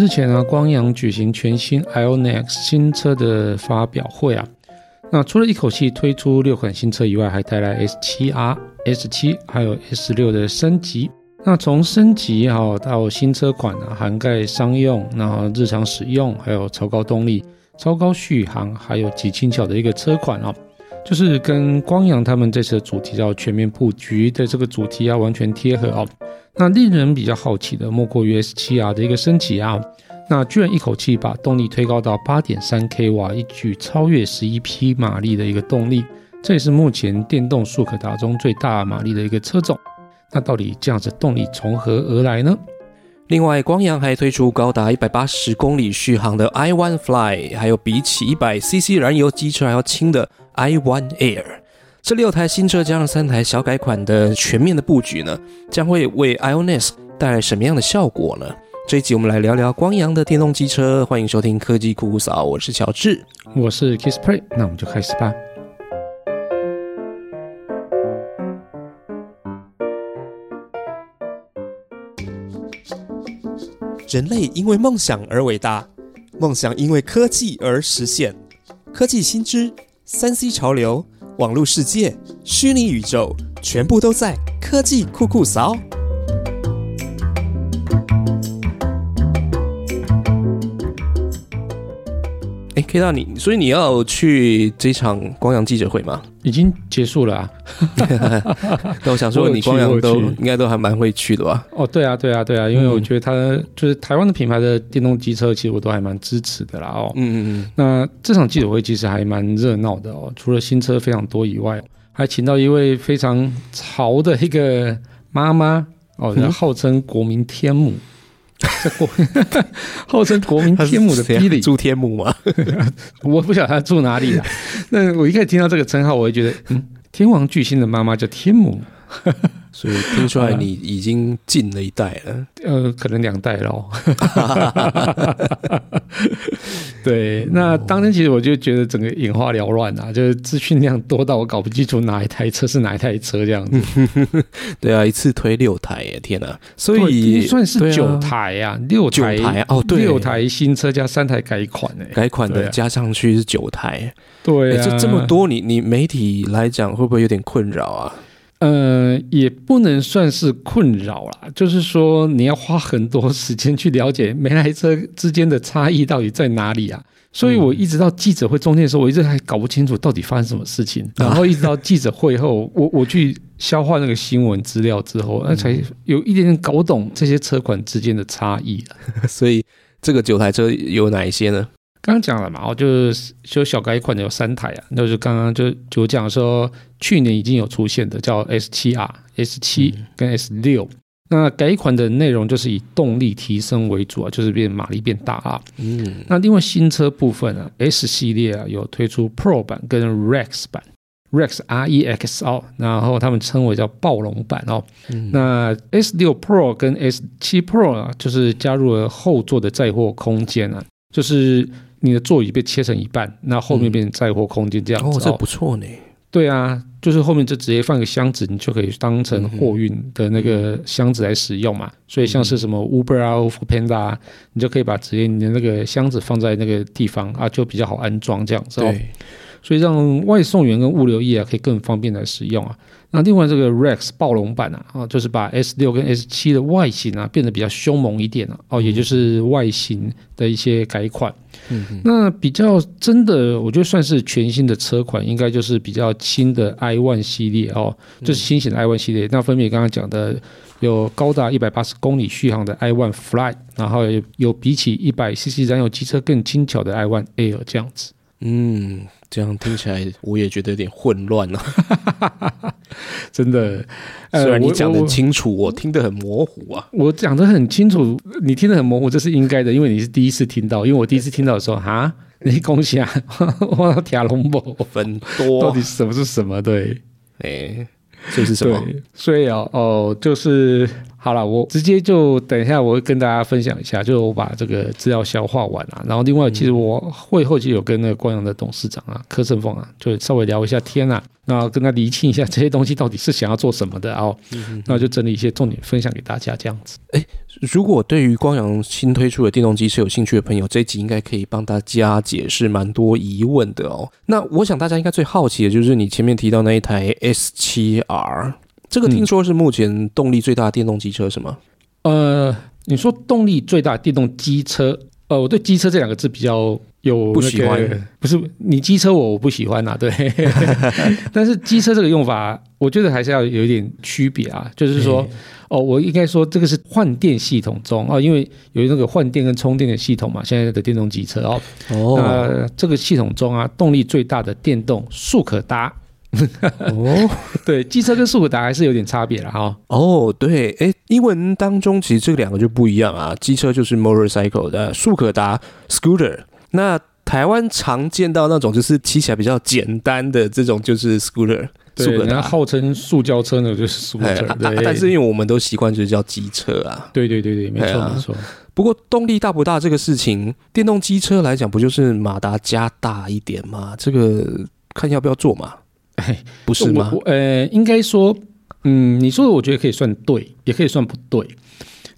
日前啊，光阳举行全新 Ionex 新车的发表会啊。那除了一口气推出六款新车以外，还带来 S7R、S7 还有 S6 的升级。那从升级哈到新车款啊，涵盖商用、然后日常使用，还有超高动力、超高续航，还有极轻巧的一个车款啊，就是跟光阳他们这次的主题叫全面布局的这个主题啊完全贴合哦。那令人比较好奇的，莫过于 S7R 的一个升级啊，那居然一口气把动力推高到八点三 k 瓦，一举超越十一匹马力的一个动力，这也是目前电动速可达中最大马力的一个车种。那到底这样子动力从何而来呢？另外，光阳还推出高达一百八十公里续航的 iOne Fly，还有比起一百 CC 燃油机车还要轻的 iOne Air。这六台新车加上三台小改款的全面的布局呢，将会为 IONIS 带来什么样的效果呢？这一集我们来聊聊光阳的电动机车。欢迎收听科技酷酷扫，我是乔治，我是 Kissplay，那我们就开始吧。人类因为梦想而伟大，梦想因为科技而实现。科技新知，三 C 潮流。网络世界、虚拟宇宙，全部都在科技酷酷扫。哎，K 大你，所以你要去这场光阳记者会吗？已经结束了啊。那我想说，你光阳都应该都还蛮会去的吧？哦，对啊，对啊，对啊，因为我觉得它就是台湾的品牌的电动机车，其实我都还蛮支持的啦。哦，嗯嗯嗯。那这场记者会其实还蛮热闹的哦，除了新车非常多以外，还请到一位非常潮的一个妈妈哦，号称国民天母。这 国号称国民天母的比利住天母吗？我不晓得他住哪里啊。那我一开始听到这个称号，我就觉得，嗯，天王巨星的妈妈叫天母。所以听出来你已经进了一代了，呃，可能两代喽。对，那当天其实我就觉得整个眼花缭乱啊，就是资讯量多到我搞不清楚哪一台车是哪一台车这样子。对啊，一次推六台耶，天哪！所以算是九台呀，六台哦，对，六台新车加三台改款诶，改款的加上去是九台。对，这这么多，你你媒体来讲会不会有点困扰啊？呃，也不能算是困扰啦，就是说你要花很多时间去了解每台车之间的差异到底在哪里啊。所以我一直到记者会中间的时候，我一直还搞不清楚到底发生什么事情。然后一直到记者会后，我我去消化那个新闻资料之后，那才有一点点搞懂这些车款之间的差异了。所以这个九台车有哪一些呢？刚刚讲了嘛，哦，就是就小改款的有三台啊，那就刚刚就就讲说，去年已经有出现的叫 S 七 R、S 七跟 S 六，那改款的内容就是以动力提升为主啊，就是变马力变大啊。嗯，那另外新车部分啊，S 系列啊有推出 Pro 版跟 Rex 版，Rex R E X 哦，然后他们称为叫暴龙版哦。那 S 六 Pro 跟 S 七 Pro 啊，就是加入了后座的载货空间啊，就是。你的座椅被切成一半，那后面变成载货空间这样子，哦，这不错呢。对啊，就是后面就直接放个箱子，你就可以当成货运的那个箱子来使用嘛。所以像是什么 Uber 啊、Panda 啊，你就可以把直接你的那个箱子放在那个地方啊，就比较好安装这样子。对，所以让外送员跟物流业啊可以更方便来使用啊。那另外这个 Rex 暴龙版啊，啊，就是把 S 六跟 S 七的外形啊变得比较凶猛一点了，哦，也就是外形的一些改款。嗯，那比较真的，我觉得算是全新的车款，应该就是比较新的 i One 系列哦，就是新型的 i One 系列。那分别刚刚讲的有高达一百八十公里续航的 i One Fly，然后有比起一百 CC 燃油机车更轻巧的 i One Air 这样子。嗯。这样听起来，我也觉得有点混乱了。真的，虽然你讲的清楚，我听得很模糊啊。我讲的很清楚，你听得很模糊，这是应该的，因为你是第一次听到。因为我第一次听到的时候，哈，你恭喜啊！我天龙宝分多，到底什么是什么？对，哎，这是什么？所以啊，哦，就是好了，我直接就等一下，我会跟大家分享一下，就是我把这个资料消化完啊。然后另外，其实我会后期有跟那个光阳的董事长啊柯胜峰啊，就稍微聊一下天啊，那跟他厘清一下这些东西到底是想要做什么的哦。那就整理一些重点分享给大家，这样子。如果对于光阳新推出的电动机是有兴趣的朋友，这一集应该可以帮大家解释蛮多疑问的哦。那我想大家应该最好奇的就是你前面提到那一台 S 七 R。这个听说是目前动力最大的电动机车，是吗？呃，你说动力最大的电动机车，呃，我对机车这两个字比较有不喜欢，不是你机车我我不喜欢呐，对。但是机车这个用法，我觉得还是要有一点区别啊，就是说，哦，我应该说这个是换电系统中啊，因为有那个换电跟充电的系统嘛，现在的电动机车哦，哦，那这个系统中啊，动力最大的电动速可达。哦，对，机车跟速可达还是有点差别了哈。哦，对，哎，英文当中其实这两个就不一样啊。机车就是 motorcycle 的，速可达 scooter。那台湾常见到那种就是骑起来比较简单的这种就是 scooter，对，人家号称塑胶车呢就是 scooter，对。但是因为我们都习惯就是叫机车啊。对对对对，没错没错。不过动力大不大这个事情，电动机车来讲不就是马达加大一点吗？这个看要不要做嘛。不是吗？呃，应该说，嗯，你说的我觉得可以算对，也可以算不对。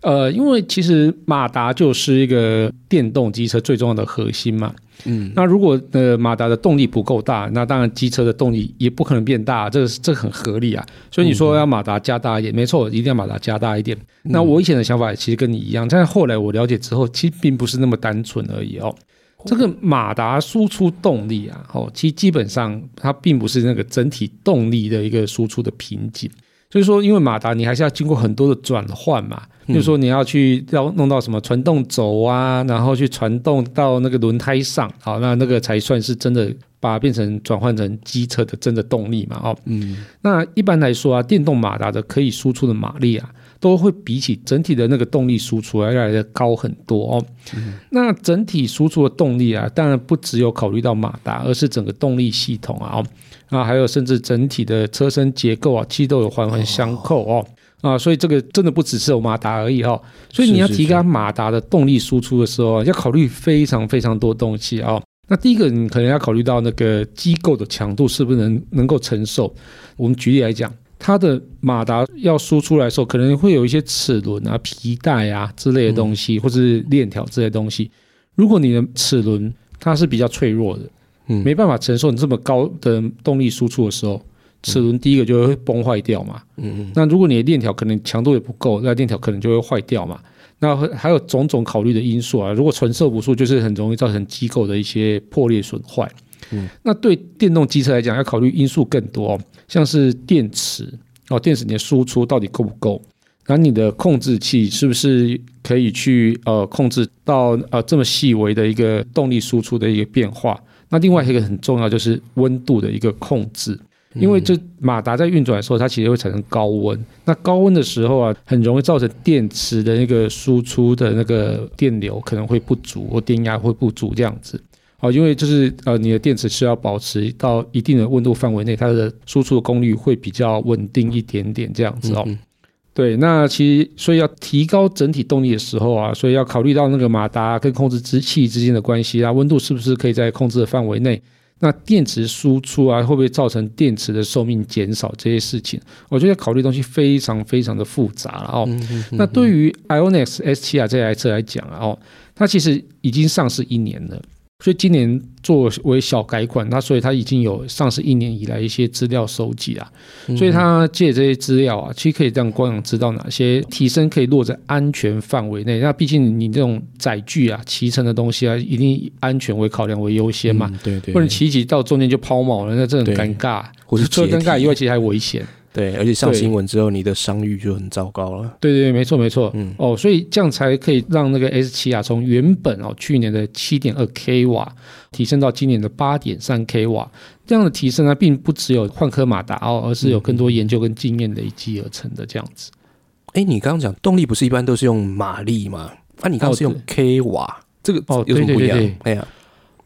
呃，因为其实马达就是一个电动机车最重要的核心嘛。嗯，那如果呃马达的动力不够大，那当然机车的动力也不可能变大，这个这很合理啊。所以你说要马达加大一点，没错，一定要马达加大一点。那我以前的想法其实跟你一样，但是后来我了解之后，其实并不是那么单纯而已哦。这个马达输出动力啊，哦，其实基本上它并不是那个整体动力的一个输出的瓶颈，所以说，因为马达你还是要经过很多的转换嘛，就是说你要去要弄到什么传动轴啊，然后去传动到那个轮胎上，好，那那个才算是真的把它变成转换成机车的真的动力嘛，哦，嗯，那一般来说啊，电动马达的可以输出的马力啊。都会比起整体的那个动力输出要来的高很多哦。那整体输出的动力啊，当然不只有考虑到马达，而是整个动力系统啊，啊，还有甚至整体的车身结构啊，其实都有环环相扣哦。啊，所以这个真的不只是有马达而已哦。所以你要提高马达的动力输出的时候，要考虑非常非常多东西啊。那第一个，你可能要考虑到那个机构的强度是不是能能够承受。我们举例来讲。它的马达要输出来的时候，可能会有一些齿轮啊、皮带啊之类的东西，或者是链条这些东西。如果你的齿轮它是比较脆弱的，嗯，没办法承受你这么高的动力输出的时候，齿轮第一个就会崩坏掉嘛。嗯嗯。那如果你的链条可能强度也不够，那链条可能就会坏掉嘛。那还有种种考虑的因素啊。如果承受不住，就是很容易造成机构的一些破裂损坏。嗯。那对电动机车来讲，要考虑因素更多。像是电池哦，电池你的输出到底够不够？然后你的控制器是不是可以去呃控制到呃这么细微的一个动力输出的一个变化？那另外一个很重要就是温度的一个控制，因为这马达在运转的时候，它其实会产生高温。那高温的时候啊，很容易造成电池的那个输出的那个电流可能会不足，或电压会不足这样子。哦，因为就是呃，你的电池是要保持到一定的温度范围内，它的输出的功率会比较稳定一点点这样子哦。对，那其实所以要提高整体动力的时候啊，所以要考虑到那个马达跟控制之器之间的关系啊，温度是不是可以在控制的范围内？那电池输出啊，会不会造成电池的寿命减少？这些事情，我觉得考虑东西非常非常的复杂了哦。那对于 Ionix S7 啊这台车来讲啊，哦，它其实已经上市一年了。所以今年作为小改款，那所以它已经有上市一年以来一些资料收集啊，所以它借这些资料啊，其实可以让光阳知道哪些提升可以落在安全范围内。那毕竟你这种载具啊、骑乘的东西啊，一定以安全为考量为优先嘛，对对，不然骑骑到中间就抛锚了，那这很尴尬，除了尴尬以外，其实还危险。对，而且上新闻之后，你的商誉就很糟糕了。对对，没错没错。嗯哦，所以这样才可以让那个 S 七啊，从原本哦去年的七点二 k 瓦提升到今年的八点三 k 瓦。这样的提升呢，并不只有换科马达哦，而是有更多研究跟经验累积而成的这样子。哎，你刚刚讲动力不是一般都是用马力吗？啊，你刚刚是用 k 瓦，这个哦有什么不一样？哎呀，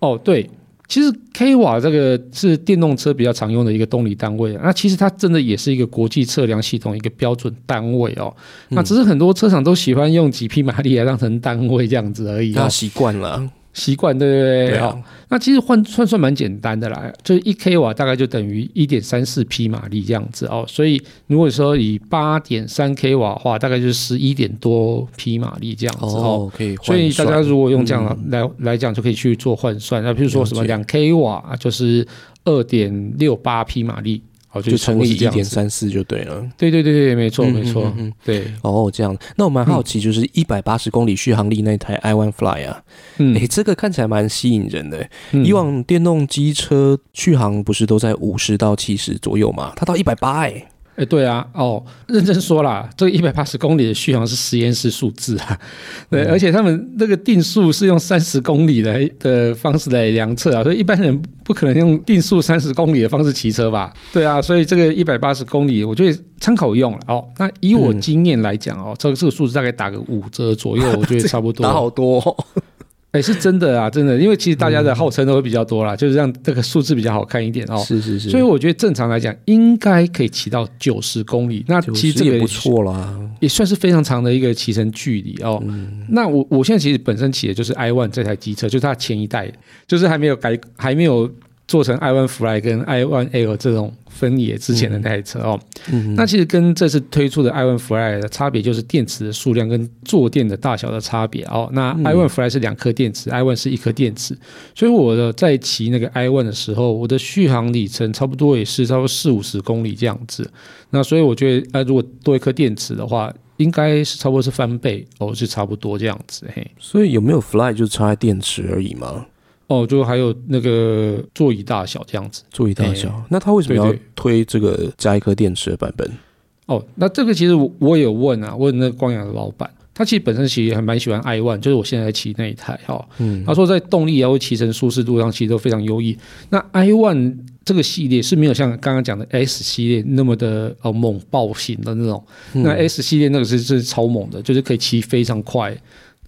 哦对其实 k 瓦这个是电动车比较常用的一个动力单位，那其实它真的也是一个国际测量系统一个标准单位哦。那只是很多车厂都喜欢用几匹马力来当成单位这样子而已那习惯了。习惯对不对？对啊好，那其实换算算蛮简单的啦，就是一 k 瓦大概就等于一点三四匹马力这样子哦。所以如果说以八点三 k 瓦的话，大概就是十一点多匹马力这样子哦。哦，可以换所以大家如果用这样嗯来、来讲，就可以去做换算。那比如说什么两 k 瓦就是二点六八匹马力，好，就乘以一点。三四就对了。对对对对，没错嗯没错嗯对，哦，这样，那我蛮好奇，就是一百八十公里续航力那台 i One Fly 啊，嗯诶，这个看起来蛮吸引人的。嗯以往电动机车续航不是都在五十到七十左右嘛？它到一百八，哎，哎，对啊，哦，认真说啦，这个一百八十公里的续航是实验室数字啊，对，嗯而且他们那个定速是用三十公里的的方式来量测啊，所以一般人不可能用定速三十公里的方式骑车吧？对啊，所以这个一百八十公里，我觉得参考用了哦。那以我嗯经验来讲哦，这个这个数字大概打个五折左右，我觉得 差不多。打好多哦，哎，是真的啊，真的，因为其实大家的号称都会比较多啦，就是让这个数字比较好看一点哦。是是是，所以我觉得正常来讲，应该可以骑到九十公里。那其实这个也不错啦。也算是非常长的一个骑乘距离哦。嗯那我我现在其实本身骑的就是 i One 这台机车，就是它前一代，就是还没有改，还没有做成 i One Fly 跟 i One L 这种分野之前的那台车哦。嗯，那其实跟这次推出的 i One Fly 的差别就是电池的数量跟坐垫的大小的差别哦。那嗯 i One Fly 是两颗电池、i One 是一颗电池，所以我的在骑那个 i One 的时候，我的续航里程差不多也是差不多四五十公里这样子。那所以我觉得，呃，如果多一颗电池的话，应该是差不多是翻倍哦，是差不多这样子嘿。所以有没有 Fly 就差在电池而已嘛？哦，就还有那个座椅大小这样子。座椅大小，那他为什么要推这个加一颗电池的版本？哦，那这个其实我我也有问啊，问那个光阳的老板，他其实本身其实还蛮喜欢 i One，就是我现在骑那一台哈、哦。嗯，他说在动力啊或骑乘舒适度上其实都非常优异。那 i One 这个系列是没有像刚刚讲的 S 系列那么的呃猛爆型的那种，嗯那 S 系列那个是是超猛的，就是可以骑非常快。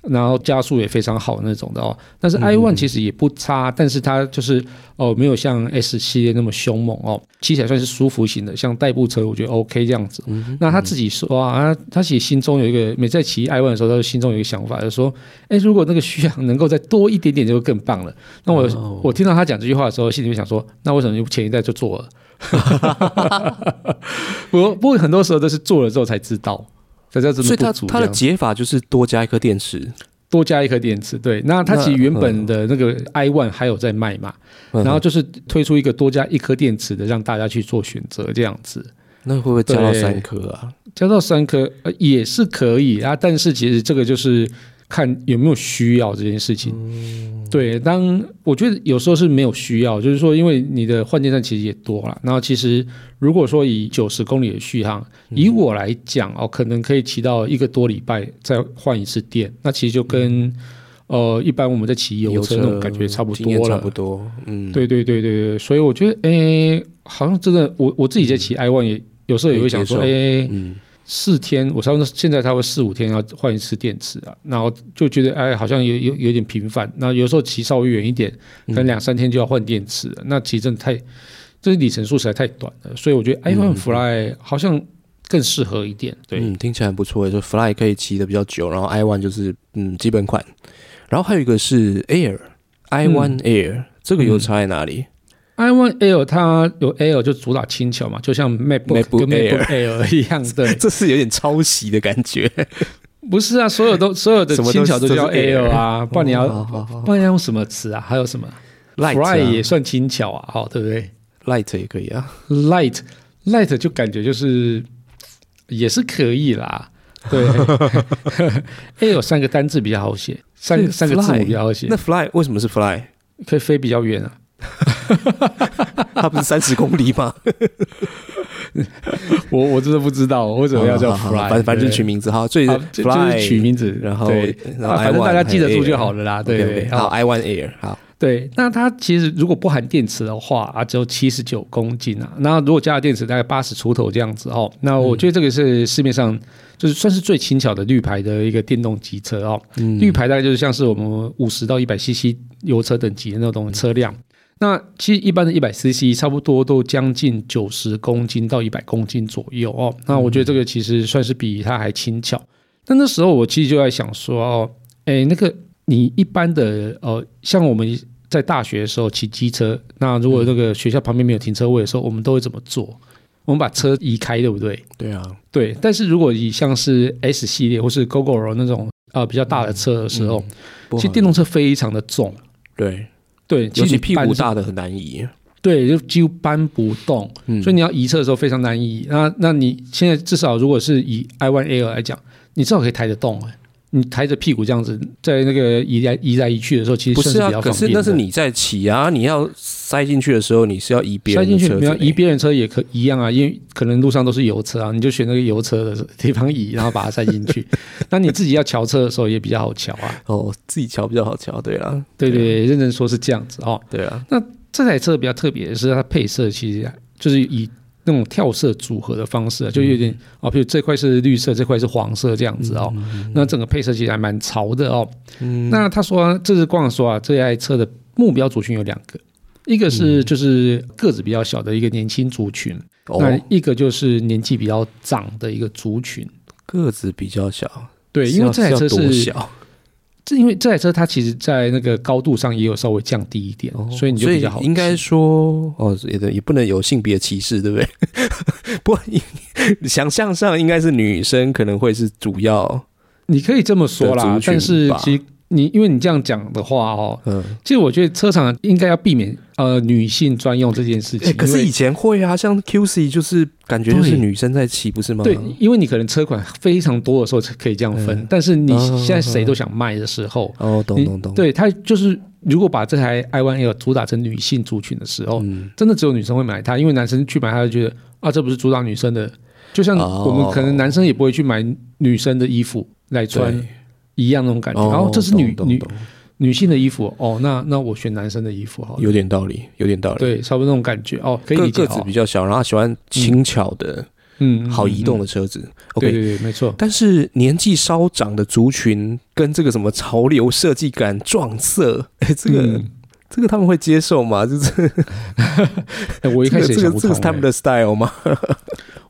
然后加速也非常好那种的哦，但是 i One 其实也不差，但是它就是哦没有像 S 系列那么凶猛哦，骑起来算是舒服型的，像代步车我觉得 OK 这样子。那他自己说啊，他他其实心中有一个，每次在骑 i One 的时候，他就心中有一个想法，就是说，哎，如果那个续航能够再多一点点，就会更棒了。那我、哦我听到他讲这句话的时候，心里面想说，那为什么你前一代就做了？不过不过很多时候都是做了之后才知道，所以它的不足这样。它的解法就是多加一颗电池，多加一颗电池，对，那它其实原本的那个 i One 还有在卖嘛，嗯然后就是推出一个多加一颗电池的，让大家去做选择这样子。那会不会加到三颗啊？加到三颗、呃、也是可以啊，但是其实这个就是看有没有需要这件事情。对，当我觉得有时候是没有需要，就是说，因为你的换电站其实也多了，然后其实如果说以九十公里的续航，以我来讲哦，可能可以骑到一个多礼拜再换一次电，那其实就跟、呃一般我们在骑油车那种感觉差不多了差不。多，嗯，对对对对对，所以我觉得，诶，好像真的，我我自己在骑 i one 也有时候也会想说，可以诶，嗯，四天，我差不多现在差不多四五天要换一次电池啊，然后就觉得哎，好像有有有点频繁。那有时候骑稍微远一点，可能两三天就要换电池了，那其实真的太，这里程数实在太短了。所以我觉得 iPhone Fly 好像更适合一点。对，嗯，听起来很不错诶，就 Fly 可以骑的比较久，然后 i One 就是嗯基本款，然后还有一个是 Air，i 嗯 One Air，、这个有差在哪里？iOne Air 它有 Air 就主打轻巧嘛，就像 MacBook 跟 MacBook Air 一样的。这是有点抄袭的感觉。不是啊，所有都所有的轻巧都叫 Air Air 啊，不然你要不然要用什么词啊？还有什么 Light Fly 啊也算轻巧啊，好对不对？Light 也可以啊。light light 就感觉就是也是可以啦。对，Air 三个单字比较好写，三三个字母比较好写那，Fly 为什么是 Fly？可以飞比较远啊。它不是三十公里吗？我我真的不知道为什么要叫 fly，反反正取名字哈，所以好就是取名字，然后对，然后啊反正大家记得住就好了啦。对对，好好，i One Air 好，对，那它其实如果不含电池的话啊，只有七十九公斤啊。那如果加了电池，大概八十出头这样子哦。那我觉得这个是市面上就是算是最轻巧的绿牌的一个电动机车哦。嗯绿牌大概就是像是我们五十到一百 CC 油车等级的那种车辆。那其实一般的一百 CC 差不多都将近九十公斤到一百公斤左右哦。那我觉得这个其实算是比它还轻巧。那那时候我其实就在想说哦，哎，那个你一般的呃，像我们在大学的时候骑机车，那如果那个学校旁边没有停车位的时候，我们都会怎么做？我们把车移开，对不对？对啊，对。但是如果以像是 S 系列或是 GoGo 那种呃比较大的车的时候，其实电动车非常的重。对。对，尤其屁股大的很难移，对，就几乎搬不动，所以你要移车的时候非常难移。那那你现在至少如果是以 i One L 来讲，你至少可以抬得动哎。你抬着屁股这样子，在那个移来移来移去的时候，其实不是啊。可是那是你在骑啊，你要塞进去的时候，你是要移别人塞进去，你要移别人车也可一样啊，因为可能路上都是油车啊，你就选那个油车的地方移，然后把它塞进去。那你自己要桥车的时候也比较好桥啊。哦，自己桥比较好桥，对啊，对对，认真说是这样子哦。对啊，那这台车比较特别的是它配色，其实就是以。那种跳色组合的方式，就有点哦，比如这块是绿色，这块是黄色这样子哦。那整个配色其实还蛮潮的哦。那他说，这是光说啊，这台车的目标族群有两个，一个是就是个子比较小的一个年轻族群，那一个就是年纪比较长的一个族群。个子比较小，对，因为这台车是小。是因为这台车它其实在那个高度上也有稍微降低一点，所以你就比较好。应该说哦，也也不能有性别歧视，对不对？不，想象上应该是女生可能会是主要，你可以这么说啦。但是其实。你因为你这样讲的话哦，嗯，其实我觉得车厂应该要避免呃女性专用这件事情。可是以前会啊，像 QC 就是感觉就是女生在骑，不是吗？对，因为你可能车款非常多的时候可以这样分，但是你现在谁都想卖的时候，哦，懂懂懂。对他就是如果把这台 i one L 主打成女性族群的时候，真的只有女生会买它，因为男生去买他就觉得啊，这不是主打女生的，就像我们可能男生也不会去买女生的衣服来穿。一样那种感觉，然后这是女女女性的衣服哦，那那我选男生的衣服好，有点道理，有点道理，对，差不多那种感觉哦，可以理解。个子比较小，然后喜欢轻巧的，嗯，好移动的车子。OK，对对，没错。但是年纪稍长的族群跟这个什么潮流设计感撞色，哎，这个这个他们会接受吗？就是，我一开始这个这个是他们的 style 吗？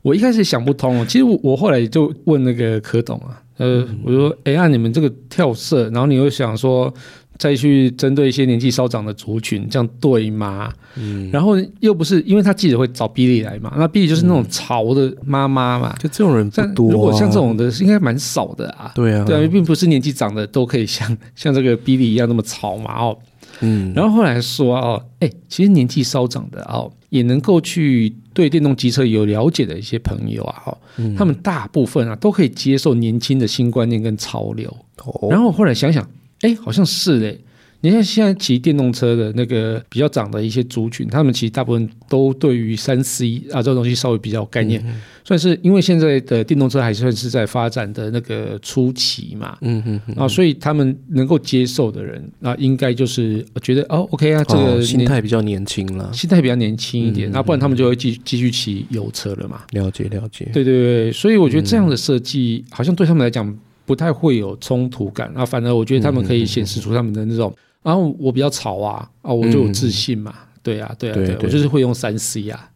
我一开始想不通，其实我我后来就问那个柯董啊。呃，我说，哎，按你们这个跳色，然后你又想说再去针对一些年纪稍长的族群，这样对吗？嗯，然后又不是，因为他记者会找比利来嘛，那比利就是那种潮的妈妈嘛，就这种人不多。如果像这种的，应该蛮少的啊。对啊，对啊，并不是年纪长的都可以像像这个比利一样那么潮嘛哦。嗯，然后后来说哦，哎，其实年纪稍长的哦，也能够去对电动机车有了解的一些朋友啊，哈，他们大部分啊都可以接受年轻的新观念跟潮流。哦，然后后来想想，哎，好像是嘞。你看现在骑电动车的那个比较长的一些族群，他们其实大部分都对于三 C 啊这个东西稍微比较有概念，算是因为现在的电动车还算是在发展的那个初期嘛，嗯嗯啊，所以他们能够接受的人啊，应该就是觉得哦，OK 啊，这个心态比较年轻了，心态比较年轻一点，那不然他们就会继继续骑油车了嘛。了解了解，对对对，所以我觉得这样的设计好像对他们来讲不太会有冲突感啊，反而我觉得他们可以显示出他们的那种。然后我比较潮啊，啊，我就有自信嘛，对啊，对啊，对，我就是会用三 C 啊，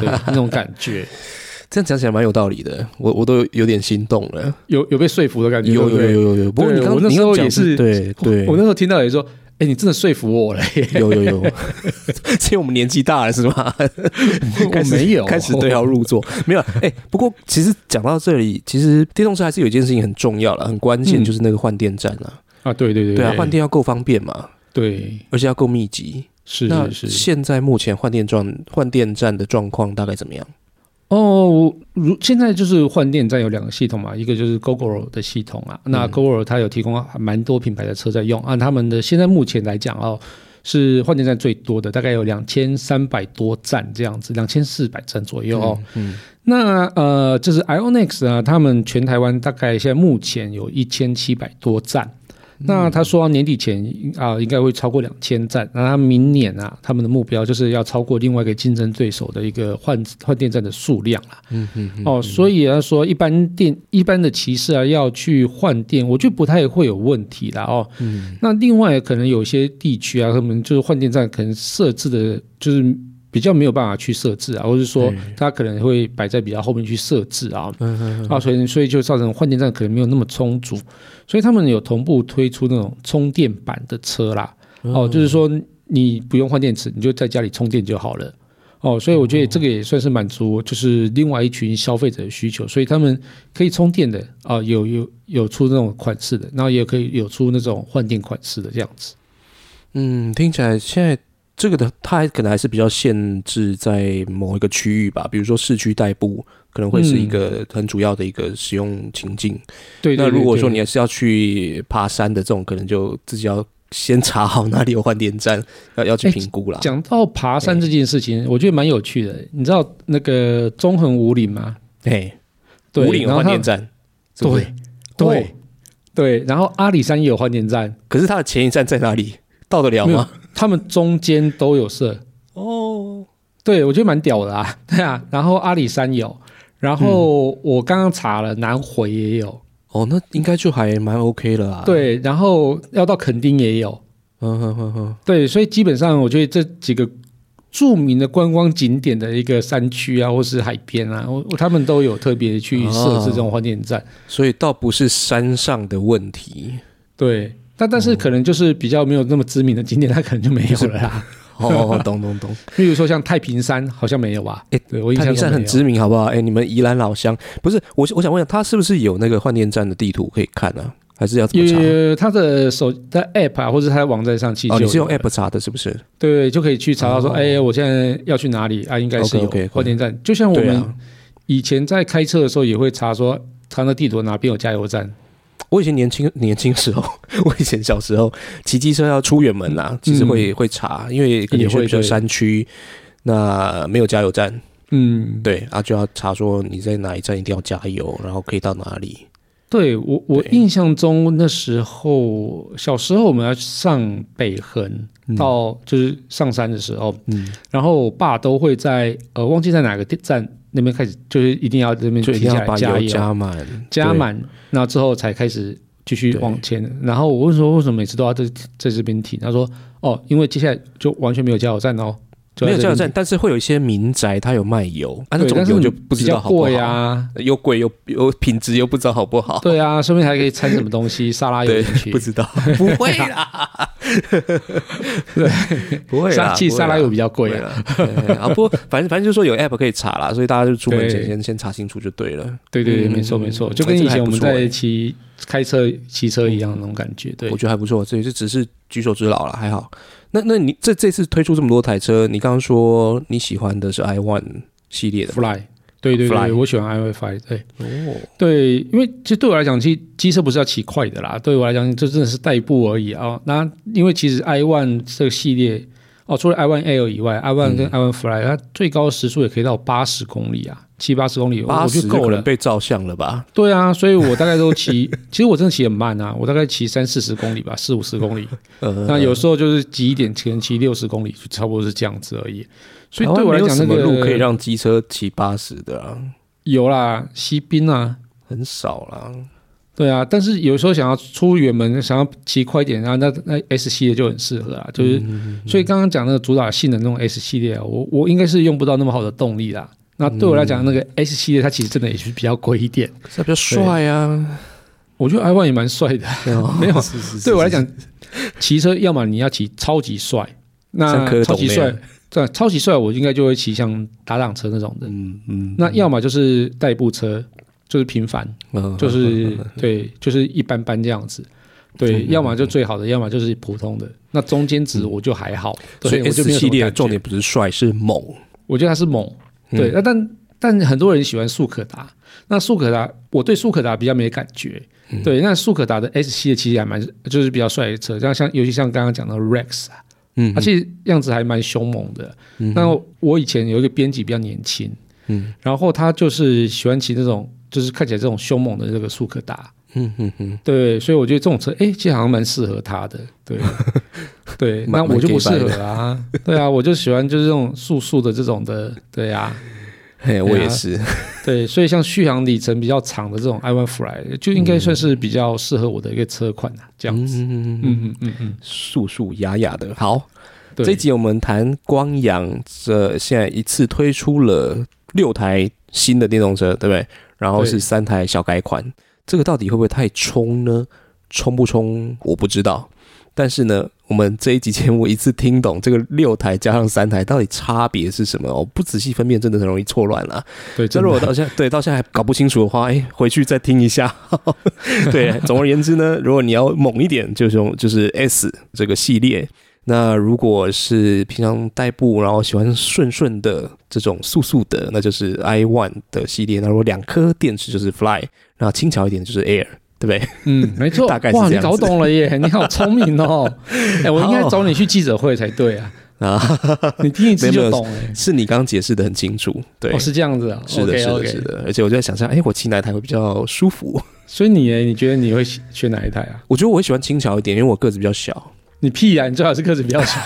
对，那种感觉，这样讲起来蛮有道理的，我我都有点心动了，有有被说服的感觉，有有有有有。不过你刚那时候也是，对对，我那时候听到也说，哎，你真的说服我了，有有有，因为我们年纪大了是吗？我没有开始对号入座，没有。哎，不过其实讲到这里，其实电动车还是有一件事情很重要了，很关键，就是那个换电站啊。啊，对对对，对啊，换电要够方便嘛，对，而且要够密集。是是是。现在目前换电状换电站的状况大概怎么样？哦，如现在就是换电站有两个系统嘛，一个就是 GoGo 的系统啊，那 GoGo 它有提供蛮多品牌的车在用，按他们的现在目前来讲哦，是换电站最多的，大概有两千三百多站这样子，两千四百站左右哦。嗯。那呃，就是 Ionix 啊，他们全台湾大概现在目前有一千七百多站。那他说年底前啊，应该会超过两千站。那他明年啊，他们的目标就是要超过另外一个竞争对手的一个换换电站的数量啦。嗯嗯嗯哦，所以他说一般电一般的骑士啊要去换电，我觉得不太会有问题啦。哦，嗯那另外可能有些地区啊，他们就是换电站可能设置的就是比较没有办法去设置啊，或者是说对它可能会摆在比较后面去设置啊。啊，所以所以就造成换电站可能没有那么充足，所以他们有同步推出那种充电板的车啦。哦，就是说你不用换电池，你就在家里充电就好了。哦，所以我觉得这个也算是满足就是另外一群消费者的需求，所以他们可以充电的啊，有有有出那种款式的，然后也可以有出那种换电款式的这样子。嗯，听起来现在这个的它还可能还是比较限制在某一个区域吧，比如说市区代步可能会是一个很主要的一个使用情境。对对那如果说你是要去爬山的这种，可能就自己要先查好哪里有换电站，要要去哎评估啦。讲到爬山这件事情，我觉得蛮有趣的。你知道那个中横五岭吗？哎，对，五岭换电站，对对哦对，然后阿里山也有换电站，可是它的前一站在哪里？到得了吗？他们中间都有设。哦，对，我觉得蛮屌的啊，对啊。然后阿里山有，然后嗯我刚刚查了，南回也有，哦，那应该就还蛮 OK 了啊。，对，然后要到垦丁也有，嗯哼哼哼，对，所以基本上我觉得这几个著名的观光景点的一个山区啊，或是海边啊，他们都有特别去设置这种换电站，所以倒不是山上的问题。对。但但是可能就是比较没有那么知名的景点，它可能就没有了啦。哦，懂懂懂。比 如说像太平山，好像没有吧？诶对我印太平山很知名，好不好？哎、你们宜兰老乡不是我，我想问一下，他是不是有那个换电站的地图可以看呢、还是要怎么查？有他的手在 App 啊，或者他在网站上其实哦，你是用 App 查的，是不是？对，就可以去查到说，哦哎、我现在要去哪里啊？应该是有换电站。就像我们啊，以前在开车的时候，也会查说，查那地图哪边有加油站。我以前年轻年轻时候，我以前小时候骑机车要出远门啦，其实会、会查，因为也会比较山区，那没有加油站，嗯，对啊，就要查说你在哪一站一定要加油，然后可以到哪里。对我我印象中那时候小时候我们要上北横到就是上山的时候，嗯，然后我爸都会在呃忘记在哪个地站那边开始，就是一定要这边就一定要把油来加油加满，加满，那之后才开始继续往前。然后我问说为什么每次都要在在这边停？他说哦，因为接下来就完全没有加油站哦。没有加油站，但是会有一些民宅，它有卖油，啊，那对，种油就不知道好不好贵，啊。又贵又又品质又不知道好不好。对啊，顺便还可以掺什么东西，沙拉油进去。不，知道，不会啦，对，不会啦，沙其实沙拉油比较贵对啊。啊，不过反正反正就是说有 app 可以查啦，所以大家就出门前先先查清楚就对了。对对对，嗯没错没错，嗯就跟以前我们在骑开车骑车一样的那种感觉。对我，觉得还不错，这这只是举手之劳了，还好。那那你这这次推出这么多台车，你刚刚说你喜欢的是 i one 系列的 Fly，对对 Fly 对，我喜欢 i Fly，对哦，对，因为其实对我来讲，其实机车不是要骑快的啦，对我来讲，这真的是代步而已啊。那因为其实 i One 这个系列哦，除了 i One L 以外，i One 嗯跟 i One Fly，、它最高时速也可以到八十公里啊，七八十公里，我觉得够了。被照相了吧？对啊，所以我大概都骑，其实我真的骑很慢啊，我大概骑三四十公里吧，四五十公里。呃，那有时候就是急一点，可能骑六十公里，就差不多是这样子而已。所以对我来讲，那个路可以让机车骑八十的啊，有啦，西滨啊，很少啦。对啊，但是有时候想要出远门，想要骑快一点，然后那那 S 系列就很适合啊。就是、嗯所以刚刚讲那个主打性能那种 S 系列啊，我我应该是用不到那么好的动力啦。那对我来讲，那个 S 系列它其实真的也是比较贵一点。它比较帅啊，我觉得 i one 也蛮帅的，没有是是是对我来讲，骑车要么你要骑超级帅，那超级帅对，超级帅，我应该就会骑像打挡车那种的。嗯嗯，那要么就是代步车，就是平凡，嗯就是对，就是一般般这样子。对，嗯要么就最好的，要么就是普通的。那中间值我就还好，所以对我就 S 没有系列重点不是帅，是猛。我觉得它是猛。对，嗯那但但很多人喜欢速可达，那速可达我对速可达比较没感觉。嗯对，那速可达的 S 系列其实还蛮就是比较帅的车，像像尤其像刚刚讲的 Rex 啊，嗯它其实样子还蛮凶猛的。嗯那我以前有一个编辑比较年轻，嗯然后他就是喜欢骑那种就是看起来这种凶猛的这个速可达。嗯嗯嗯，对，所以我觉得这种车，哎，其实好像蛮适合他的。对，对，那我就不适合啊。对啊，我就喜欢就是这种速速的这种的。对啊，嘿，我也是。对，所以像续航里程比较长的这种 i one Fly 就应该算是比较适合我的一个车款啊。这样子，嗯嗯嗯嗯，嗯素素雅雅的。好，对，这集我们谈光阳，这现在一次推出了六台新的电动车，对不对？然后是三台小改款，这个到底会不会太冲呢？冲不冲我不知道，但是呢，我们这一集节目一次听懂这个六台加上三台到底差别是什么我，不仔细分辨真的很容易错乱了。对，如果到现在 对到现在还搞不清楚的话，哎，回去再听一下。对，总而言之呢，如果你要猛一点，就是用就是 S 这个系列。那如果是平常代步，然后喜欢顺顺的这种速速的，那就是 i one 的系列。那如果两颗电池就是 Fly，那轻巧一点就是 Air，对不对？嗯，没错，大概是哇，你搞懂了耶，你好聪明哦。哎，我应该找你去记者会才对啊，啊，你听一次就懂了。是你刚刚解释的很清楚，对，哦，是这样子啊，是的，是的是的。而且我就在想象，哎，我骑哪一台会比较舒服？所以你呢？你觉得你会选哪一台啊？我觉得我会喜欢轻巧一点，因为我个子比较小。你屁啊！你最好是个子比较小。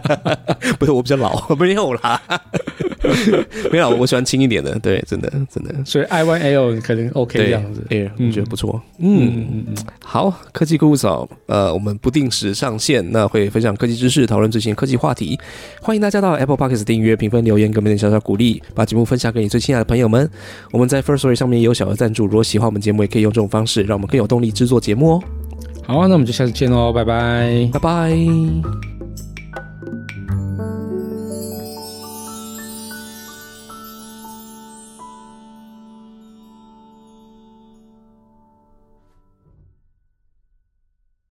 不是我比较老，没有啦，没有，我喜欢轻一点的，对，真的真的，所以 i one L 可能 OK 这样子。，Air 嗯我觉得不错，嗯嗯，好，科技酷嫂，呃，我们不定时上线，那会分享科技知识，讨论最新科技话题，欢迎大家到 Apple Podcast 订阅、评分、留言，给我们点小小鼓励，把节目分享给你最亲爱的朋友们。我们在 First Story 上面也有小额赞助，如果喜欢我们节目，也可以用这种方式，让我们更有动力制作节目哦。好，那我们就下次见喽，拜拜。拜拜。